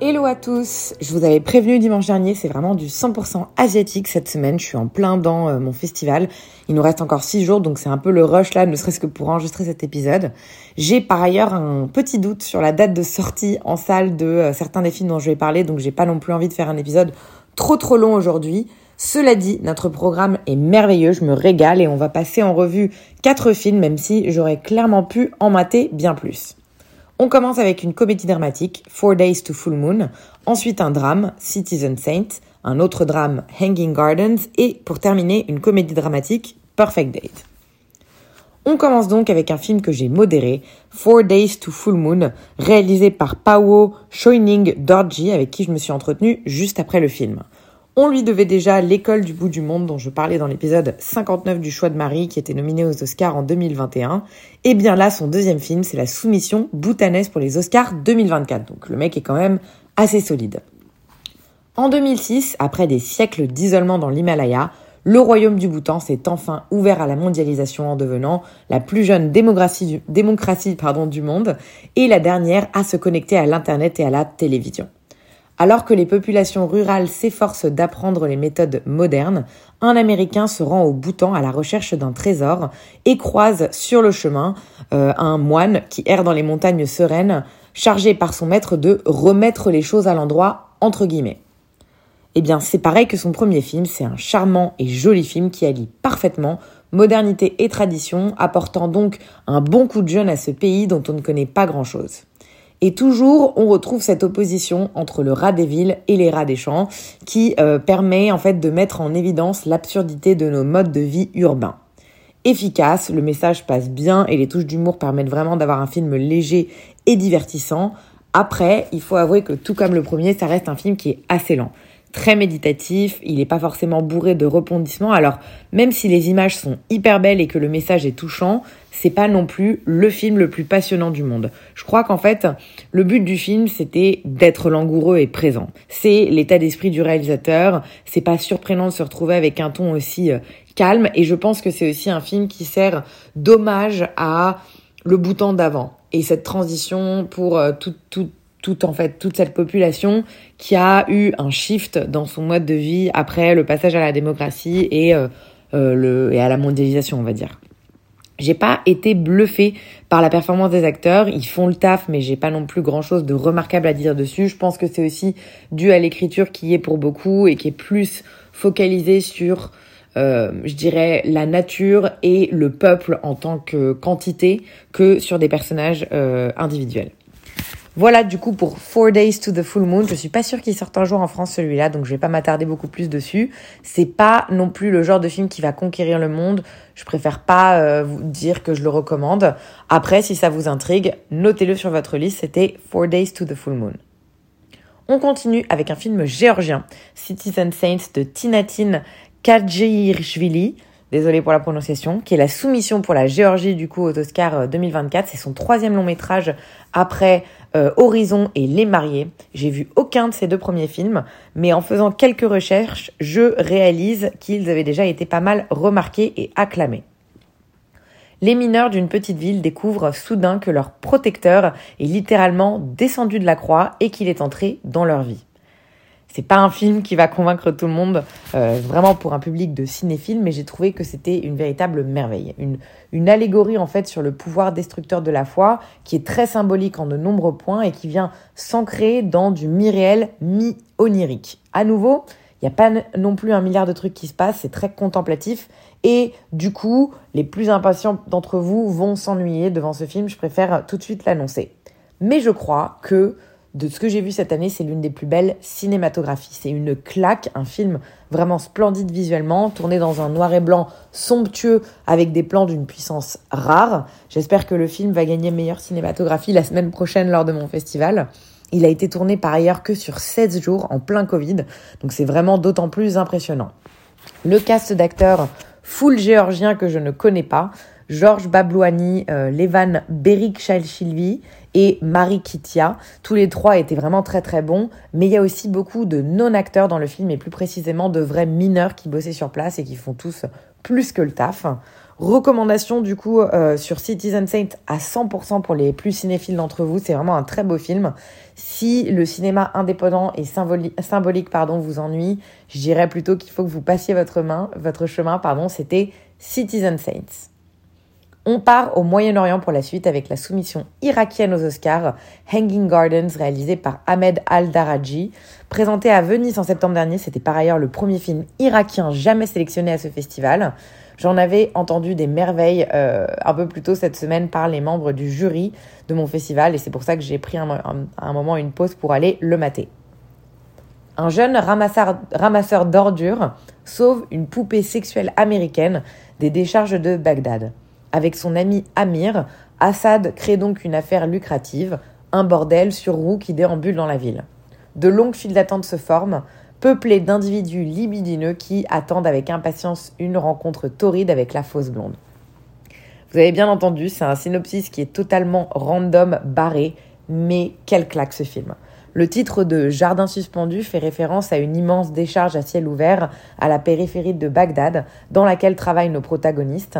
Hello à tous Je vous avais prévenu dimanche dernier, c'est vraiment du 100% asiatique cette semaine. Je suis en plein dans euh, mon festival. Il nous reste encore 6 jours, donc c'est un peu le rush là, ne serait-ce que pour enregistrer cet épisode. J'ai par ailleurs un petit doute sur la date de sortie en salle de euh, certains des films dont je vais parler, donc j'ai pas non plus envie de faire un épisode trop trop long aujourd'hui. Cela dit, notre programme est merveilleux, je me régale et on va passer en revue quatre films, même si j'aurais clairement pu en mater bien plus. On commence avec une comédie dramatique, Four Days to Full Moon, ensuite un drame, Citizen Saint, un autre drame, Hanging Gardens, et pour terminer, une comédie dramatique, Perfect Date. On commence donc avec un film que j'ai modéré, Four Days to Full Moon, réalisé par Pawo Shoining Dorji, avec qui je me suis entretenue juste après le film. On lui devait déjà L'école du bout du monde dont je parlais dans l'épisode 59 du choix de Marie qui était nominé aux Oscars en 2021. Et bien là, son deuxième film, c'est la soumission bhoutanaise pour les Oscars 2024. Donc le mec est quand même assez solide. En 2006, après des siècles d'isolement dans l'Himalaya, le royaume du Bhoutan s'est enfin ouvert à la mondialisation en devenant la plus jeune démocratie, du monde et la dernière à se connecter à l'Internet et à la télévision. Alors que les populations rurales s'efforcent d'apprendre les méthodes modernes, un Américain se rend au Bhoutan à la recherche d'un trésor et croise sur le chemin euh, un moine qui erre dans les montagnes sereines, chargé par son maître de remettre les choses à l'endroit, entre guillemets. Eh bien, c'est pareil que son premier film, c'est un charmant et joli film qui allie parfaitement modernité et tradition, apportant donc un bon coup de jeune à ce pays dont on ne connaît pas grand-chose. Et toujours, on retrouve cette opposition entre le rat des villes et les rats des champs, qui euh, permet en fait de mettre en évidence l'absurdité de nos modes de vie urbains. Efficace, le message passe bien et les touches d'humour permettent vraiment d'avoir un film léger et divertissant. Après, il faut avouer que tout comme le premier, ça reste un film qui est assez lent très méditatif, il n'est pas forcément bourré de rebondissements. Alors, même si les images sont hyper belles et que le message est touchant, c'est pas non plus le film le plus passionnant du monde. Je crois qu'en fait, le but du film, c'était d'être langoureux et présent. C'est l'état d'esprit du réalisateur. C'est pas surprenant de se retrouver avec un ton aussi euh, calme. Et je pense que c'est aussi un film qui sert d'hommage à le bouton d'avant et cette transition pour euh, tout, tout, toute en fait toute cette population qui a eu un shift dans son mode de vie après le passage à la démocratie et euh, euh, le et à la mondialisation on va dire. J'ai pas été bluffée par la performance des acteurs, ils font le taf mais j'ai pas non plus grand-chose de remarquable à dire dessus. Je pense que c'est aussi dû à l'écriture qui est pour beaucoup et qui est plus focalisée sur euh, je dirais la nature et le peuple en tant que quantité que sur des personnages euh, individuels. Voilà du coup pour Four Days to the Full Moon. Je suis pas sûre qu'il sorte un jour en France celui-là, donc je vais pas m'attarder beaucoup plus dessus. C'est pas non plus le genre de film qui va conquérir le monde. Je préfère pas euh, vous dire que je le recommande. Après, si ça vous intrigue, notez-le sur votre liste. C'était Four Days to the Full Moon. On continue avec un film géorgien, Citizen Saints de Tinatin Kadjirishvili désolé pour la prononciation, qui est la soumission pour la Géorgie du coup aux Oscars 2024. C'est son troisième long métrage après euh, Horizon et Les Mariés. J'ai vu aucun de ces deux premiers films, mais en faisant quelques recherches, je réalise qu'ils avaient déjà été pas mal remarqués et acclamés. Les mineurs d'une petite ville découvrent soudain que leur protecteur est littéralement descendu de la croix et qu'il est entré dans leur vie. C'est pas un film qui va convaincre tout le monde, euh, vraiment pour un public de cinéphiles, mais j'ai trouvé que c'était une véritable merveille. Une, une allégorie en fait sur le pouvoir destructeur de la foi, qui est très symbolique en de nombreux points et qui vient s'ancrer dans du mi-réel, mi-onirique. À nouveau, il n'y a pas non plus un milliard de trucs qui se passent, c'est très contemplatif. Et du coup, les plus impatients d'entre vous vont s'ennuyer devant ce film, je préfère tout de suite l'annoncer. Mais je crois que de ce que j'ai vu cette année, c'est l'une des plus belles cinématographies. C'est une claque, un film vraiment splendide visuellement, tourné dans un noir et blanc somptueux avec des plans d'une puissance rare. J'espère que le film va gagner meilleure cinématographie la semaine prochaine lors de mon festival. Il a été tourné par ailleurs que sur 16 jours en plein Covid, donc c'est vraiment d'autant plus impressionnant. Le cast d'acteurs full géorgien que je ne connais pas, Georges Bablouani, euh, Levan Berik Chalchilvi et Marie Kitia. Tous les trois étaient vraiment très très bons, mais il y a aussi beaucoup de non-acteurs dans le film et plus précisément de vrais mineurs qui bossaient sur place et qui font tous plus que le taf. Recommandation du coup euh, sur Citizen Saint à 100% pour les plus cinéphiles d'entre vous. C'est vraiment un très beau film. Si le cinéma indépendant et symbolique pardon, vous ennuie, je dirais plutôt qu'il faut que vous passiez votre, main, votre chemin. Pardon, C'était Citizen Saints. On part au Moyen-Orient pour la suite avec la soumission irakienne aux Oscars, Hanging Gardens, réalisé par Ahmed Al-Daraji. Présenté à Venise en septembre dernier, c'était par ailleurs le premier film irakien jamais sélectionné à ce festival. J'en avais entendu des merveilles euh, un peu plus tôt cette semaine par les membres du jury de mon festival et c'est pour ça que j'ai pris un, un, moment une pause pour aller le mater. Un jeune ramasseur, ramasseur d'ordures sauve une poupée sexuelle américaine des décharges de Bagdad. Avec son ami Amir, Assad crée donc une affaire lucrative, un bordel sur roue qui déambule dans la ville. De longues files d'attente se forment, peuplé d'individus libidineux qui attendent avec impatience une rencontre torride avec la fausse blonde. Vous avez bien entendu, c'est un synopsis qui est totalement random, barré, mais quel claque ce film. Le titre de Jardin suspendu fait référence à une immense décharge à ciel ouvert à la périphérie de Bagdad, dans laquelle travaillent nos protagonistes.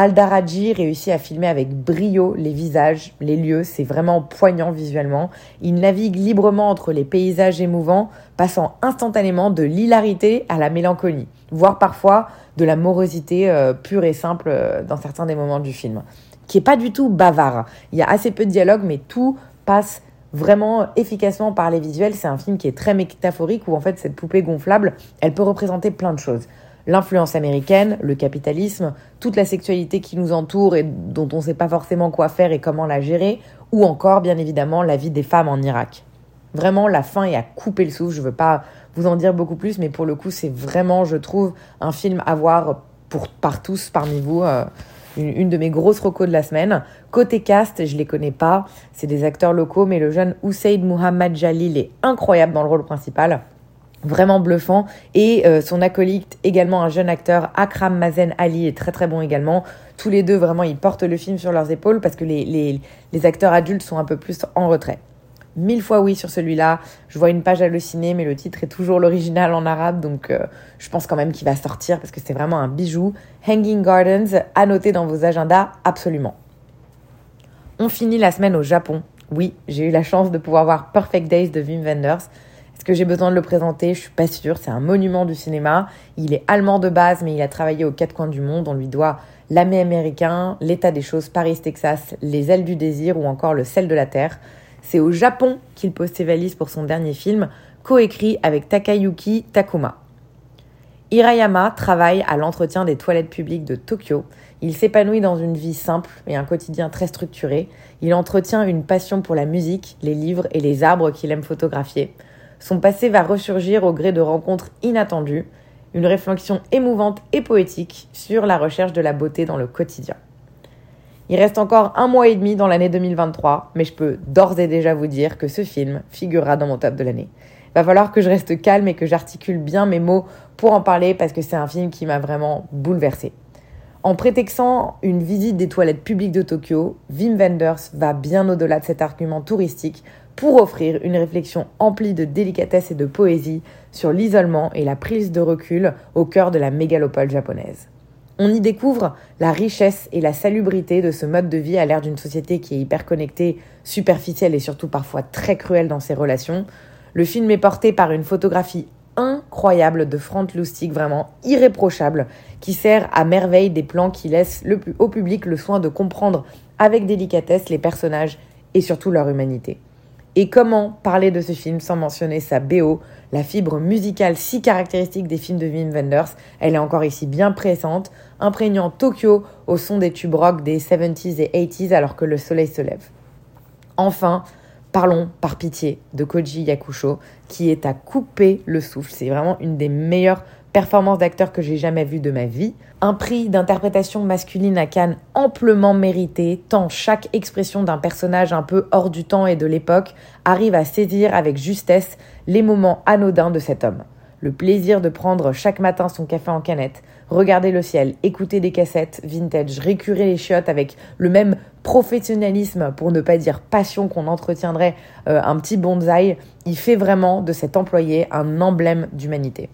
Aldaraji réussit à filmer avec brio les visages, les lieux, c'est vraiment poignant visuellement. Il navigue librement entre les paysages émouvants, passant instantanément de l'hilarité à la mélancolie, voire parfois de la morosité euh, pure et simple euh, dans certains des moments du film, qui est pas du tout bavard. Il y a assez peu de dialogue, mais tout passe vraiment efficacement par les visuels. C'est un film qui est très métaphorique où en fait cette poupée gonflable, elle peut représenter plein de choses l'influence américaine, le capitalisme, toute la sexualité qui nous entoure et dont on ne sait pas forcément quoi faire et comment la gérer, ou encore bien évidemment la vie des femmes en Irak. Vraiment, la fin est à couper le souffle. Je ne veux pas vous en dire beaucoup plus, mais pour le coup, c'est vraiment, je trouve, un film à voir pour, par tous parmi vous. Euh, une, de mes grosses recos de la semaine. Côté cast, je les connais pas. C'est des acteurs locaux, mais le jeune Hussein Muhammad Jalil est incroyable dans le rôle principal vraiment bluffant. Et euh, son acolyte, également un jeune acteur, Akram Mazen Ali, est très très bon également. Tous les deux, vraiment, ils portent le film sur leurs épaules parce que les, les, les acteurs adultes sont un peu plus en retrait. Mille fois oui sur celui-là. Je vois une page hallucinée, mais le titre est toujours l'original en arabe, donc euh, je pense quand même qu'il va sortir parce que c'est vraiment un bijou. Hanging Gardens, à noter dans vos agendas, absolument. On finit la semaine au Japon. Oui, j'ai eu la chance de pouvoir voir Perfect Days de Wim Wenders. Est-ce que j'ai besoin de le présenter Je suis pas sûre. C'est un monument du cinéma. Il est allemand de base, mais il a travaillé aux quatre coins du monde. On lui doit L'Amé américain, L'état des choses, Paris, Texas, Les ailes du désir ou encore Le sel de la terre. C'est au Japon qu'il pose ses valises pour son dernier film, coécrit avec Takayuki Takuma. Hirayama travaille à l'entretien des toilettes publiques de Tokyo. Il s'épanouit dans une vie simple et un quotidien très structuré. Il entretient une passion pour la musique, les livres et les arbres qu'il aime photographier. Son passé va ressurgir au gré de rencontres inattendues, une réflexion émouvante et poétique sur la recherche de la beauté dans le quotidien. Il reste encore un mois et demi dans l'année 2023, mais je peux d'ores et déjà vous dire que ce film figurera dans mon top de l'année. Va falloir que je reste calme et que j'articule bien mes mots pour en parler parce que c'est un film qui m'a vraiment bouleversée. En prétextant une visite des toilettes publiques de Tokyo, Wim Wenders va bien au-delà de cet argument touristique pour offrir une réflexion emplie de délicatesse et de poésie sur l'isolement et la prise de recul au cœur de la mégalopole japonaise. On y découvre la richesse et la salubrité de ce mode de vie à l'ère d'une société qui est hyper connectée, superficielle et surtout parfois très cruelle dans ses relations. Le film est porté par une photographie incroyable de Frank Lustig, vraiment irréprochable, qui sert à merveille des plans qui laissent le, au public le soin de comprendre avec délicatesse les personnages et surtout leur humanité. Et comment parler de ce film sans mentionner sa BO, la fibre musicale si caractéristique des films de Wim Wenders Elle est encore ici bien présente, imprégnant Tokyo au son des tubes rock des 70s et 80s alors que le soleil se lève. Enfin, parlons par pitié de Koji Yakusho qui est à couper le souffle. C'est vraiment une des meilleures performance d'acteur que j'ai jamais vue de ma vie, un prix d'interprétation masculine à Cannes amplement mérité, tant chaque expression d'un personnage un peu hors du temps et de l'époque arrive à saisir avec justesse les moments anodins de cet homme. Le plaisir de prendre chaque matin son café en canette, regarder le ciel, écouter des cassettes vintage, récurer les chiottes avec le même professionnalisme, pour ne pas dire passion qu'on entretiendrait euh, un petit bonsaï, il fait vraiment de cet employé un emblème d'humanité.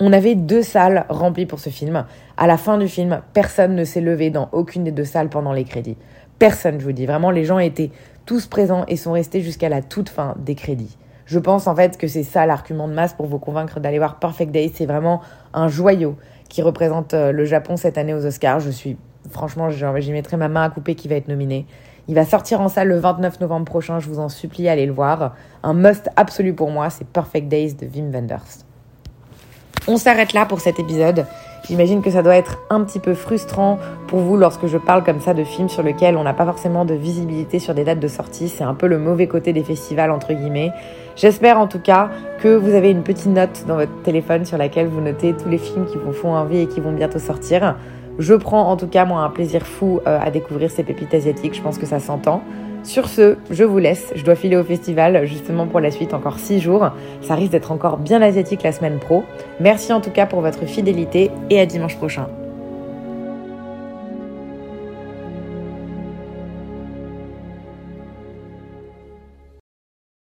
On avait deux salles remplies pour ce film. À la fin du film, personne ne s'est levé dans aucune des deux salles pendant les crédits. Personne, je vous dis. Vraiment, les gens étaient tous présents et sont restés jusqu'à la toute fin des crédits. Je pense en fait que c'est ça l'argument de masse pour vous convaincre d'aller voir Perfect Day. C'est vraiment un joyau qui représente euh, le Japon cette année aux Oscars. Je suis, franchement, j'y mettrai ma main à couper qui va être nominé. Il va sortir en salle le 29 novembre prochain. Je vous en supplie, allez le voir. Un must absolu pour moi, c'est Perfect Days de Wim Wenders. On s'arrête là pour cet épisode. J'imagine que ça doit être un petit peu frustrant pour vous lorsque je parle comme ça de films sur lesquels on n'a pas forcément de visibilité sur des dates de sortie. C'est un peu le mauvais côté des festivals, entre guillemets. J'espère en tout cas que vous avez une petite note dans votre téléphone sur laquelle vous notez tous les films qui vous font envie et qui vont bientôt sortir. Je prends en tout cas moi un plaisir fou euh, à découvrir ces pépites asiatiques, je pense que ça s'entend. Sur ce, je vous laisse. Je dois filer au festival justement pour la suite, encore 6 jours. Ça risque d'être encore bien asiatique la semaine pro. Merci en tout cas pour votre fidélité et à dimanche prochain.